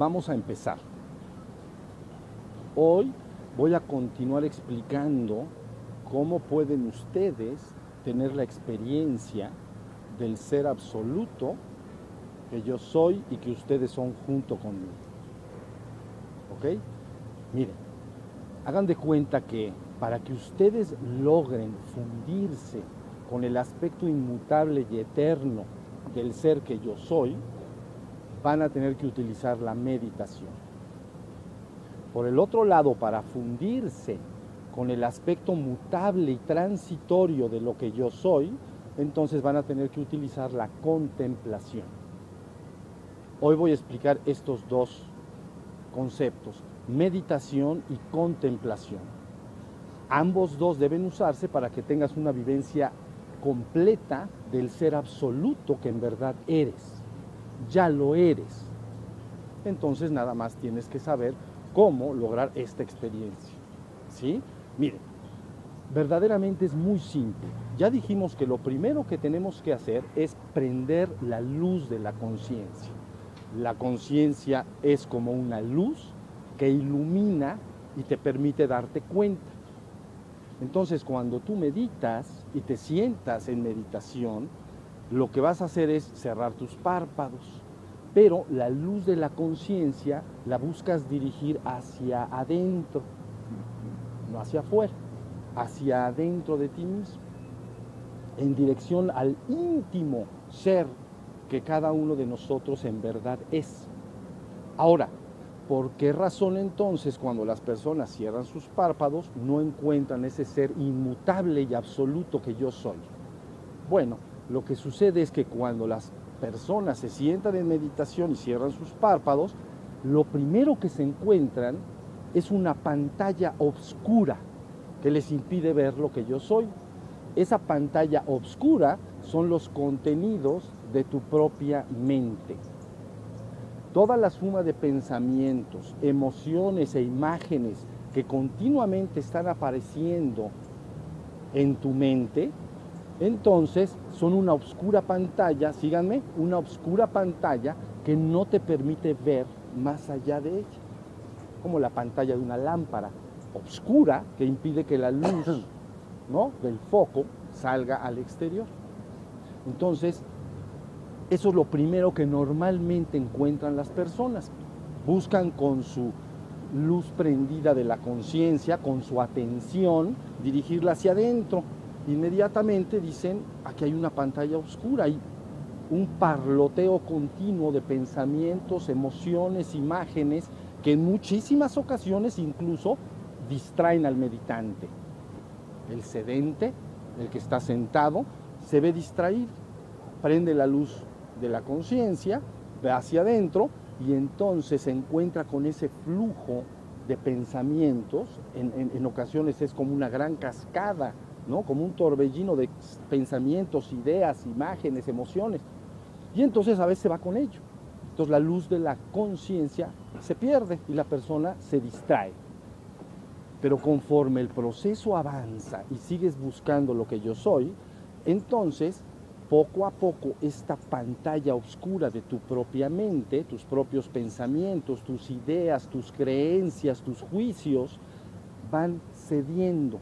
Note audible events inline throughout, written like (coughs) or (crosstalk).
vamos a empezar. Hoy voy a continuar explicando cómo pueden ustedes tener la experiencia del ser absoluto que yo soy y que ustedes son junto conmigo. ¿Ok? Miren, hagan de cuenta que para que ustedes logren fundirse con el aspecto inmutable y eterno del ser que yo soy, van a tener que utilizar la meditación. Por el otro lado, para fundirse con el aspecto mutable y transitorio de lo que yo soy, entonces van a tener que utilizar la contemplación. Hoy voy a explicar estos dos conceptos, meditación y contemplación. Ambos dos deben usarse para que tengas una vivencia completa del ser absoluto que en verdad eres. Ya lo eres. Entonces nada más tienes que saber cómo lograr esta experiencia. ¿Sí? Miren, verdaderamente es muy simple. Ya dijimos que lo primero que tenemos que hacer es prender la luz de la conciencia. La conciencia es como una luz que ilumina y te permite darte cuenta. Entonces, cuando tú meditas y te sientas en meditación, lo que vas a hacer es cerrar tus párpados, pero la luz de la conciencia la buscas dirigir hacia adentro, no hacia afuera, hacia adentro de ti mismo, en dirección al íntimo ser que cada uno de nosotros en verdad es. Ahora, ¿por qué razón entonces cuando las personas cierran sus párpados no encuentran ese ser inmutable y absoluto que yo soy? Bueno, lo que sucede es que cuando las personas se sientan en meditación y cierran sus párpados, lo primero que se encuentran es una pantalla oscura que les impide ver lo que yo soy. Esa pantalla oscura son los contenidos de tu propia mente. Toda la suma de pensamientos, emociones e imágenes que continuamente están apareciendo en tu mente, entonces son una oscura pantalla, síganme, una oscura pantalla que no te permite ver más allá de ella, como la pantalla de una lámpara oscura que impide que la luz (coughs) ¿no? del foco salga al exterior. Entonces, eso es lo primero que normalmente encuentran las personas. Buscan con su luz prendida de la conciencia, con su atención, dirigirla hacia adentro. Inmediatamente dicen, aquí hay una pantalla oscura, hay un parloteo continuo de pensamientos, emociones, imágenes, que en muchísimas ocasiones incluso distraen al meditante. El sedente, el que está sentado, se ve distraído, prende la luz de la conciencia, ve hacia adentro y entonces se encuentra con ese flujo de pensamientos, en, ocasiones es como una gran cascada, ¿no? como un torbellino de pensamientos, ideas, imágenes, emociones. Y entonces a veces se va con ello. Entonces la luz de la conciencia se pierde y la persona se distrae. Pero conforme el proceso avanza y sigues buscando lo que yo soy, entonces poco a poco esta pantalla oscura de tu propia mente, tus propios pensamientos, tus ideas, tus creencias, tus juicios, van cediendo,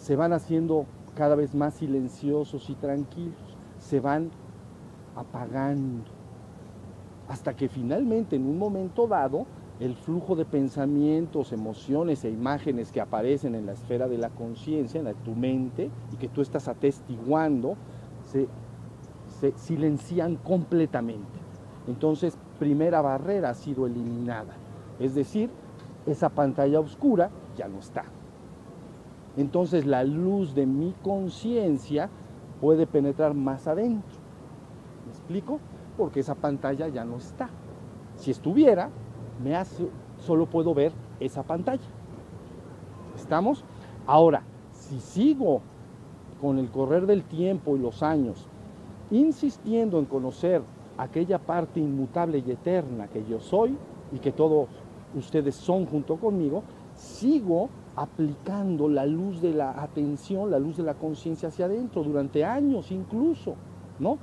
se van haciendo cada vez más silenciosos y tranquilos, se van apagando, hasta que finalmente en un momento dado el flujo de pensamientos, emociones e imágenes que aparecen en la esfera de la conciencia, en tu mente, y que tú estás atestiguando, se, se silencian completamente. Entonces, primera barrera ha sido eliminada. Es decir, esa pantalla oscura ya no está. Entonces la luz de mi conciencia puede penetrar más adentro. ¿Me explico? Porque esa pantalla ya no está. Si estuviera, me hace, solo puedo ver esa pantalla. ¿Estamos? Ahora, si sigo con el correr del tiempo y los años, insistiendo en conocer aquella parte inmutable y eterna que yo soy y que todos ustedes son junto conmigo, sigo aplicando la luz de la atención, la luz de la conciencia hacia adentro durante años incluso, ¿no?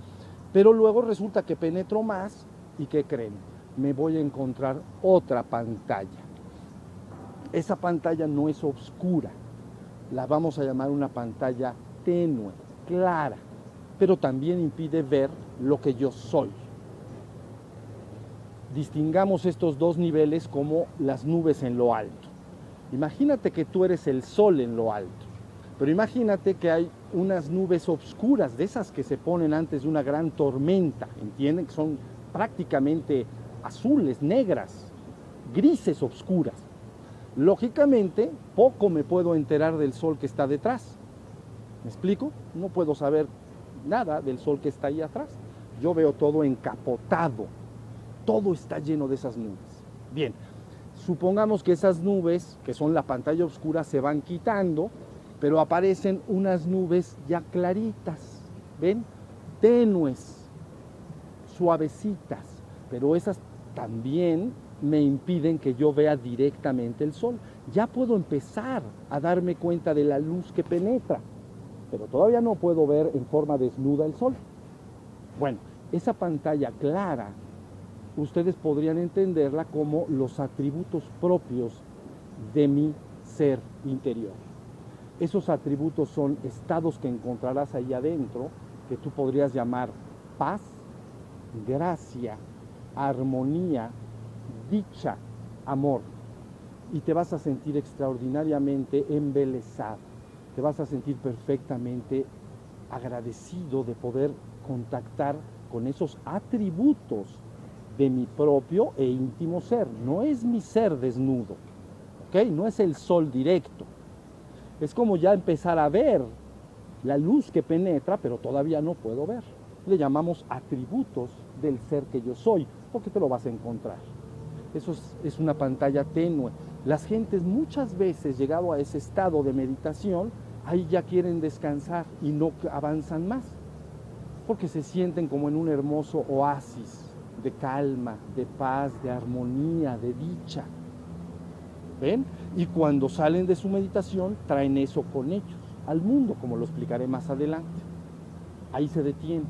Pero luego resulta que penetro más y que creen, me voy a encontrar otra pantalla. Esa pantalla no es oscura, la vamos a llamar una pantalla tenue, clara, pero también impide ver lo que yo soy. Distingamos estos dos niveles como las nubes en lo alto. Imagínate que tú eres el sol en lo alto, pero imagínate que hay unas nubes oscuras, de esas que se ponen antes de una gran tormenta, ¿entienden? Que son prácticamente azules, negras, grises, oscuras. Lógicamente, poco me puedo enterar del sol que está detrás. ¿Me explico? No puedo saber nada del sol que está ahí atrás. Yo veo todo encapotado. Todo está lleno de esas nubes. Bien, supongamos que esas nubes, que son la pantalla oscura, se van quitando, pero aparecen unas nubes ya claritas. ¿Ven? Tenues, suavecitas, pero esas también me impiden que yo vea directamente el sol. Ya puedo empezar a darme cuenta de la luz que penetra, pero todavía no puedo ver en forma desnuda el sol. Bueno, esa pantalla clara, ustedes podrían entenderla como los atributos propios de mi ser interior. Esos atributos son estados que encontrarás ahí adentro, que tú podrías llamar paz, gracia, armonía, dicha, amor. Y te vas a sentir extraordinariamente embelesado, te vas a sentir perfectamente agradecido de poder contactar con esos atributos de mi propio e íntimo ser. No es mi ser desnudo, ¿ok? No es el sol directo. Es como ya empezar a ver la luz que penetra, pero todavía no puedo ver. Le llamamos atributos del ser que yo soy, porque te lo vas a encontrar. Eso es, una pantalla tenue. Las gentes muchas veces, llegado a ese estado de meditación, ahí ya quieren descansar y no avanzan más, porque se sienten como en un hermoso oasis de calma, de paz, de armonía, de dicha. ¿Ven? Y cuando salen de su meditación, traen eso con ellos, al mundo, como lo explicaré más adelante. Ahí se detienen.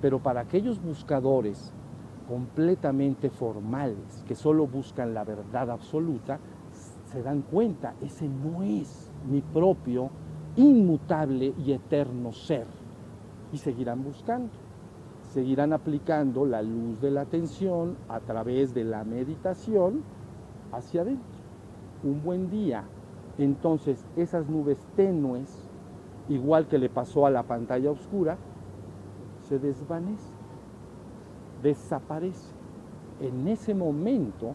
Pero para aquellos buscadores completamente formales, que solo buscan la verdad absoluta, se dan cuenta, ese no es mi propio, inmutable y eterno ser. Y seguirán buscando, seguirán aplicando la luz de la atención a través de la meditación hacia adentro. Un buen día, entonces esas nubes tenues, igual que le pasó a la pantalla oscura, se desvanecen desaparece. En ese momento,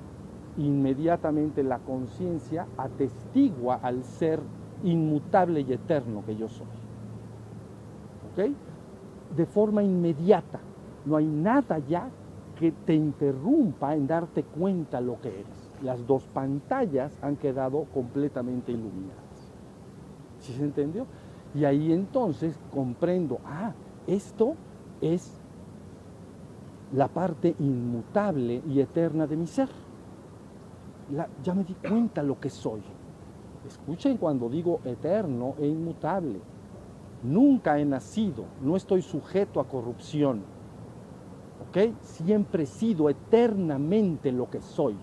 inmediatamente la conciencia atestigua al ser inmutable y eterno que yo soy. ¿Ok? De forma inmediata. No hay nada ya que te interrumpa en darte cuenta lo que eres. Las dos pantallas han quedado completamente iluminadas. ¿Sí se entendió? Y ahí entonces comprendo, ah, esto es la parte inmutable y eterna de mi ser. ya me di cuenta lo que soy. Escuchen cuando digo eterno e inmutable. Nunca he nacido, no estoy sujeto a corrupción. ¿Ok? Siempre he sido eternamente lo que soy.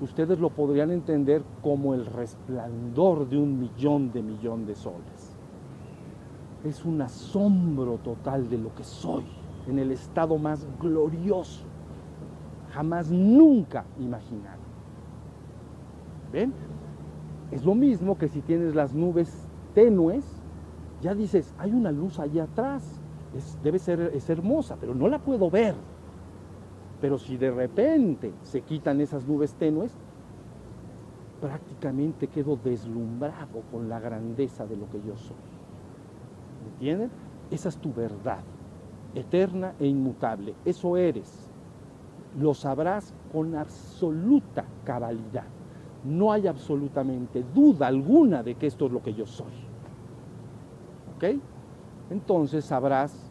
Ustedes lo podrían entender como el resplandor de un millón de millón de soles. Es un asombro total de lo que soy en el estado más glorioso, jamás nunca imaginado. ¿Ven? Es lo mismo que si tienes las nubes tenues, ya dices, hay una luz allá atrás, debe ser, es hermosa, pero no la puedo ver. Pero si de repente se quitan esas nubes tenues, prácticamente quedo deslumbrado con la grandeza de lo que yo soy. ¿Entienden? Esa es tu verdad eterna e inmutable. Eso eres. Lo sabrás con absoluta cabalidad. No hay absolutamente duda alguna de que esto es lo que yo soy. ¿Ok? Entonces sabrás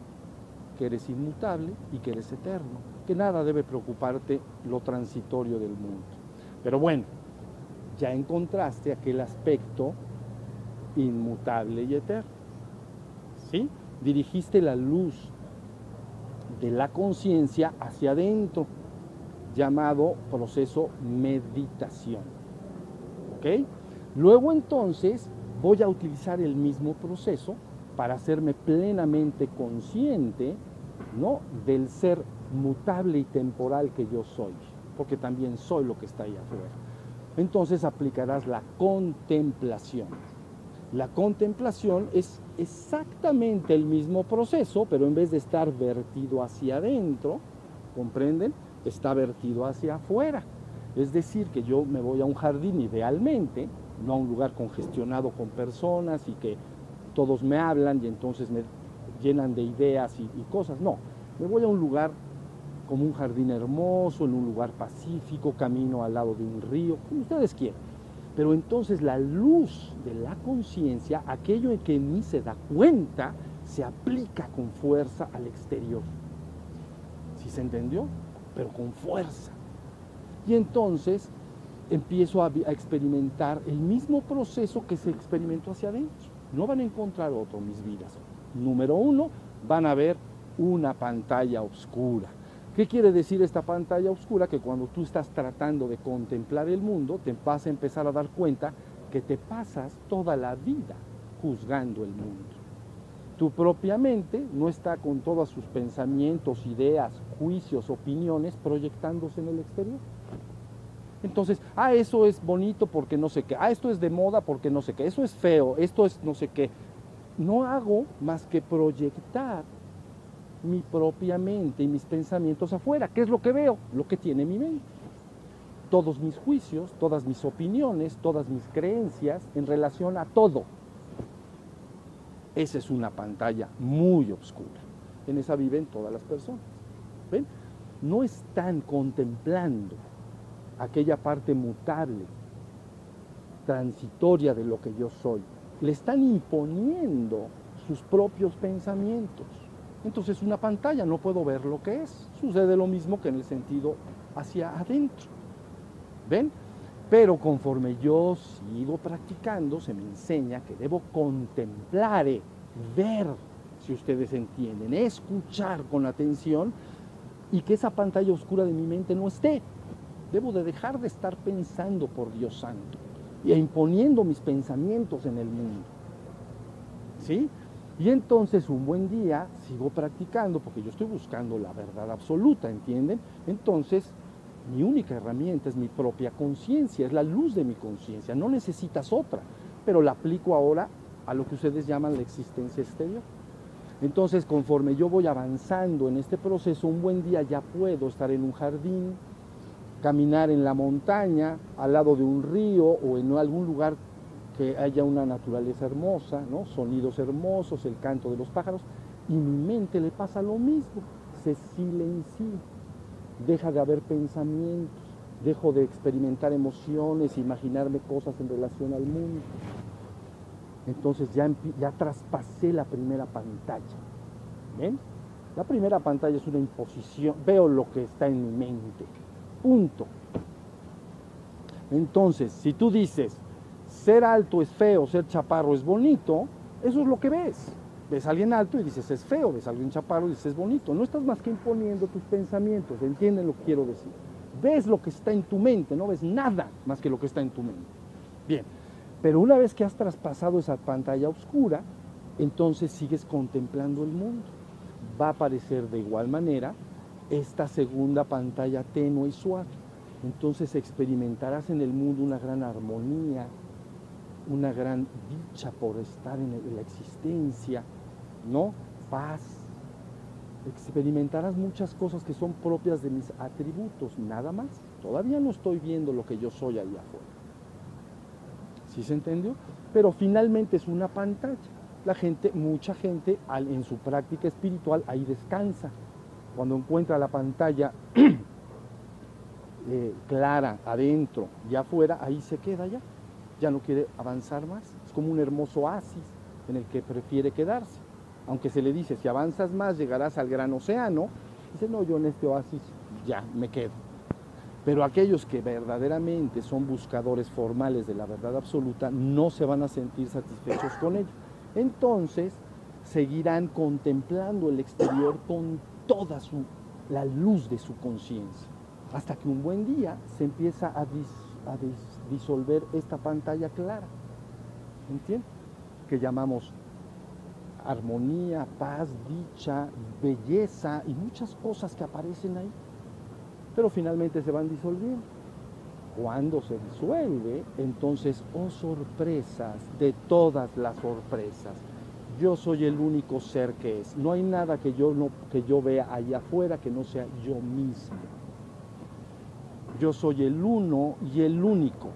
que eres inmutable y que eres eterno, que nada debe preocuparte lo transitorio del mundo. Pero bueno, ya encontraste aquel aspecto inmutable y eterno. ¿Sí? Dirigiste la luz de la conciencia hacia adentro. llamado proceso meditación. ¿Ok? Luego entonces voy a utilizar el mismo proceso para hacerme plenamente consciente ¿no? del ser mutable y temporal que yo soy, porque también soy lo que está ahí afuera. Entonces aplicarás la contemplación. La contemplación es exactamente el mismo proceso, pero en vez de estar vertido hacia adentro, ¿comprenden? Está vertido hacia afuera. Es decir, que yo me voy a un jardín idealmente, no a un lugar congestionado con personas y que todos me hablan y entonces me llenan de ideas y, cosas. No, me voy a un lugar como un jardín hermoso, en un lugar pacífico, camino al lado de un río, como ustedes quieran. Pero entonces la luz de la conciencia, aquello en que en mí se da cuenta, se aplica con fuerza al exterior. ¿Sí se entendió? Pero con fuerza. Y entonces empiezo a, a experimentar el mismo proceso que se experimentó hacia adentro. No van a encontrar otro, mis vidas. Número uno, van a ver una pantalla oscura. ¿Qué quiere decir esta pantalla oscura? Que cuando tú estás tratando de contemplar el mundo, te vas a empezar a dar cuenta que te pasas toda la vida juzgando el mundo. Tu propia mente no está con todos sus pensamientos, ideas, juicios, opiniones proyectándose en el exterior. Entonces, ah, eso es bonito porque no sé qué, ah, esto es de moda porque no sé qué, eso es feo, esto es no sé qué. No hago más que proyectar mi propia mente y mis pensamientos afuera. ¿Qué es lo que veo? Lo que tiene mi mente. Todos mis juicios, todas mis opiniones, todas mis creencias en relación a todo. Esa es una pantalla muy oscura. En esa viven todas las personas. ¿Ven? No están contemplando aquella parte mutable, transitoria de lo que yo soy. Le están imponiendo sus propios pensamientos. Entonces una pantalla, no puedo ver lo que es. Sucede lo mismo que en el sentido hacia adentro. ¿Ven? Pero conforme yo sigo practicando, se me enseña que debo contemplar, ver, si ustedes entienden, escuchar con atención y que esa pantalla oscura de mi mente no esté. Debo de dejar de estar pensando por Dios Santo y imponiendo mis pensamientos en el mundo. ¿Sí? Y entonces un buen día sigo practicando porque yo estoy buscando la verdad absoluta, ¿entienden? Entonces mi única herramienta es mi propia conciencia, es la luz de mi conciencia, no necesitas otra, pero la aplico ahora a lo que ustedes llaman la existencia exterior. Entonces conforme yo voy avanzando en este proceso, un buen día ya puedo estar en un jardín, caminar en la montaña, al lado de un río o en algún lugar que haya una naturaleza hermosa, ¿no? sonidos hermosos, el canto de los pájaros, y mi mente le pasa lo mismo, se silencia, deja de haber pensamientos, dejo de experimentar emociones, imaginarme cosas en relación al mundo. Entonces ya, ya traspasé la primera pantalla. ¿Ven? La primera pantalla es una imposición, veo lo que está en mi mente Punto. Entonces, si tú dices, ser alto es feo, ser chaparro es bonito, eso es lo que ves. Ves a alguien alto y dices es feo, ves a alguien chaparro y dices es bonito. No estás más que imponiendo tus pensamientos, ¿entienden lo que quiero decir? Ves lo que está en tu mente, no ves nada más que lo que está en tu mente. Bien, pero una vez que has traspasado esa pantalla oscura, entonces sigues contemplando el mundo. Va a aparecer de igual manera esta segunda pantalla tenue y suave. Entonces experimentarás en el mundo una gran armonía, una gran dicha por estar en la existencia, ¿no? Paz. Experimentarás muchas cosas que son propias de mis atributos, nada más. Todavía no estoy viendo lo que yo soy ahí afuera. ¿Sí se entendió? Pero finalmente es una pantalla. La gente, mucha gente en su práctica espiritual ahí descansa cuando encuentra la pantalla (clears throat) eh, clara adentro y afuera, ahí se queda ya. Ya no quiere avanzar más. Es como un hermoso oasis en el que prefiere quedarse. Aunque se le dice, si avanzas más llegarás al gran océano, dice, no, yo en este oasis ya me quedo. Pero aquellos que verdaderamente son buscadores formales de la verdad absoluta no se van a sentir satisfechos con ello. Entonces seguirán contemplando el exterior con toda su, la luz de su conciencia. Hasta que un buen día se empieza a, disolver esta pantalla clara. ¿Entiendes? Que llamamos armonía, paz, dicha, belleza y muchas cosas que aparecen ahí. Pero finalmente se van disolviendo. Cuando se disuelve, entonces, oh sorpresas de todas las sorpresas. Yo soy el único ser que es. No hay nada que yo, no, que yo vea allá afuera que no sea yo mismo. Yo soy el uno y el único.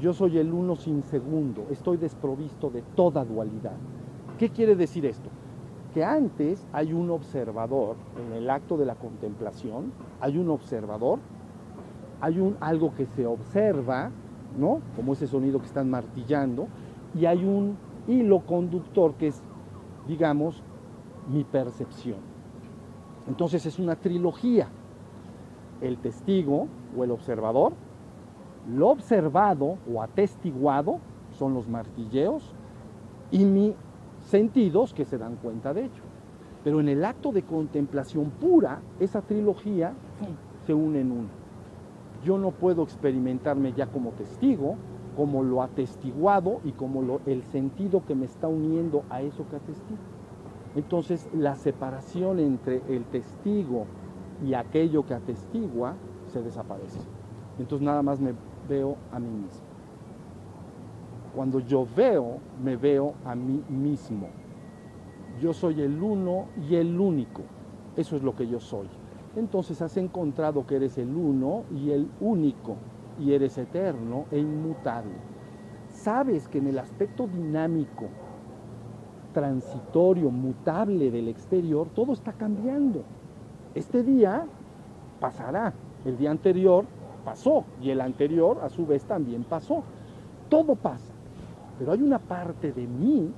Yo soy el uno sin segundo. Estoy desprovisto de toda dualidad. ¿Qué quiere decir esto? Que antes hay un observador en el acto de la contemplación, hay un observador hay un, algo que se observa, ¿no? Como ese sonido que están martillando, y hay un hilo conductor que es, digamos, mi percepción. Entonces es una trilogía. El testigo o el observador, lo observado o atestiguado son los martilleos y mis sentidos que se dan cuenta de ello. Pero en el acto de contemplación pura, esa trilogía se une en uno yo no puedo experimentarme ya como testigo, como lo atestiguado y como lo, el sentido que me está uniendo a eso que atestigo. Entonces la separación entre el testigo y aquello que atestigua se desaparece. Entonces nada más me veo a mí mismo. Cuando yo veo, me veo a mí mismo. Yo soy el uno y el único. Eso es lo que yo soy entonces has encontrado que eres el uno y el único, y eres eterno e inmutable. Sabes que en el aspecto dinámico, transitorio, mutable del exterior, todo está cambiando. Este día pasará, el día anterior pasó y el anterior a su vez también pasó. Todo pasa, pero hay una parte de mí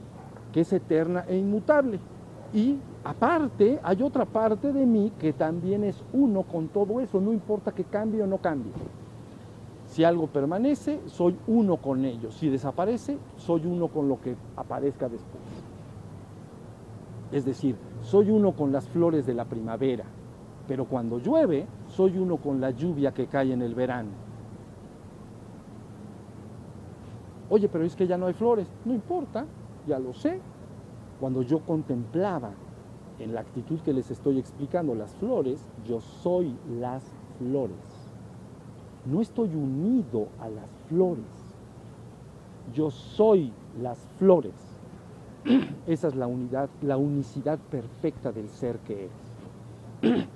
que es eterna e inmutable y aparte hay otra parte de mí que también es uno con todo eso, no importa que cambie o no cambie. Si algo permanece, soy uno con ello. Si desaparece, soy uno con lo que aparezca después. Es decir, soy uno con las flores de la primavera, pero cuando llueve, soy uno con la lluvia que cae en el verano. Oye, pero es que ya no hay flores. No importa, ya lo sé, cuando yo contemplaba en la actitud que les estoy explicando las flores, yo soy las flores. No estoy unido a las flores. Yo soy las flores. (clears throat) Esa es la unidad, la unicidad perfecta del ser que es. (clears throat)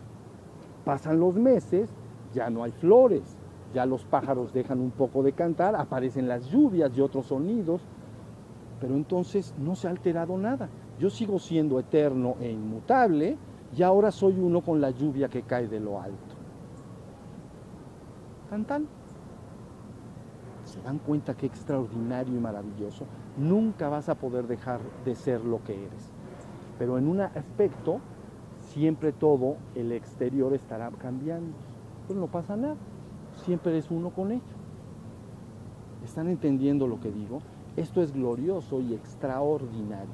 Pasan los meses, ya no hay flores, ya los pájaros dejan un poco de cantar, aparecen las lluvias y otros sonidos, pero entonces no se ha alterado nada. Yo sigo siendo eterno e inmutable y ahora soy uno con la lluvia que cae de lo alto. Tan ¿Se dan cuenta qué extraordinario y maravilloso? Nunca vas a poder dejar de ser lo que eres. Pero en un aspecto, siempre todo el exterior estará cambiando. Pues no pasa nada. Siempre eres uno con ello. ¿Están entendiendo lo que digo? Esto es glorioso y extraordinario.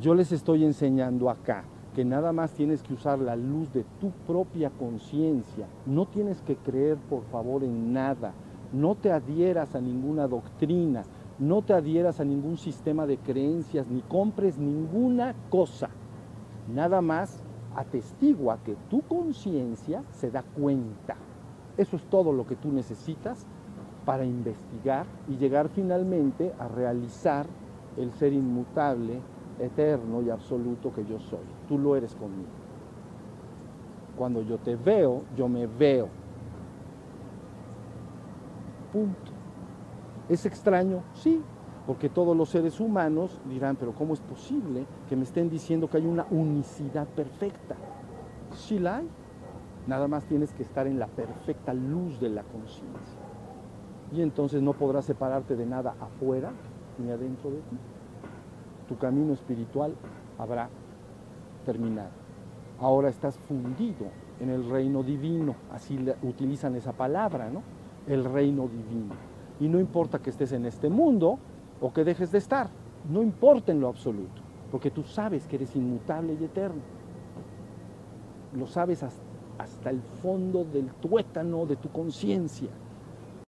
Yo les estoy enseñando acá que nada más tienes que usar la luz de tu propia conciencia. No tienes que creer, por favor, en nada. No te adhieras a ninguna doctrina. No te adhieras a ningún sistema de creencias, ni compres ninguna cosa. Nada más atestigua que tu conciencia se da cuenta. Eso es todo lo que tú necesitas para investigar y llegar finalmente a realizar el ser inmutable, eterno y absoluto que yo soy. Tú lo eres conmigo. Cuando yo te veo, yo me veo. Punto. ¿Es extraño? Sí, porque todos los seres humanos dirán, pero ¿cómo es posible que me estén diciendo que hay una unicidad perfecta? Sí la hay. Nada más tienes que estar en la perfecta luz de la conciencia y entonces no podrás separarte de nada afuera ni adentro de ti. Tu camino espiritual habrá terminado. Ahora estás fundido en el reino divino, así utilizan esa palabra, ¿no? El reino divino. Y no importa que estés en este mundo o que dejes de estar, no importa en lo absoluto, porque tú sabes que eres inmutable y eterno. Lo sabes hasta el fondo del tuétano de tu conciencia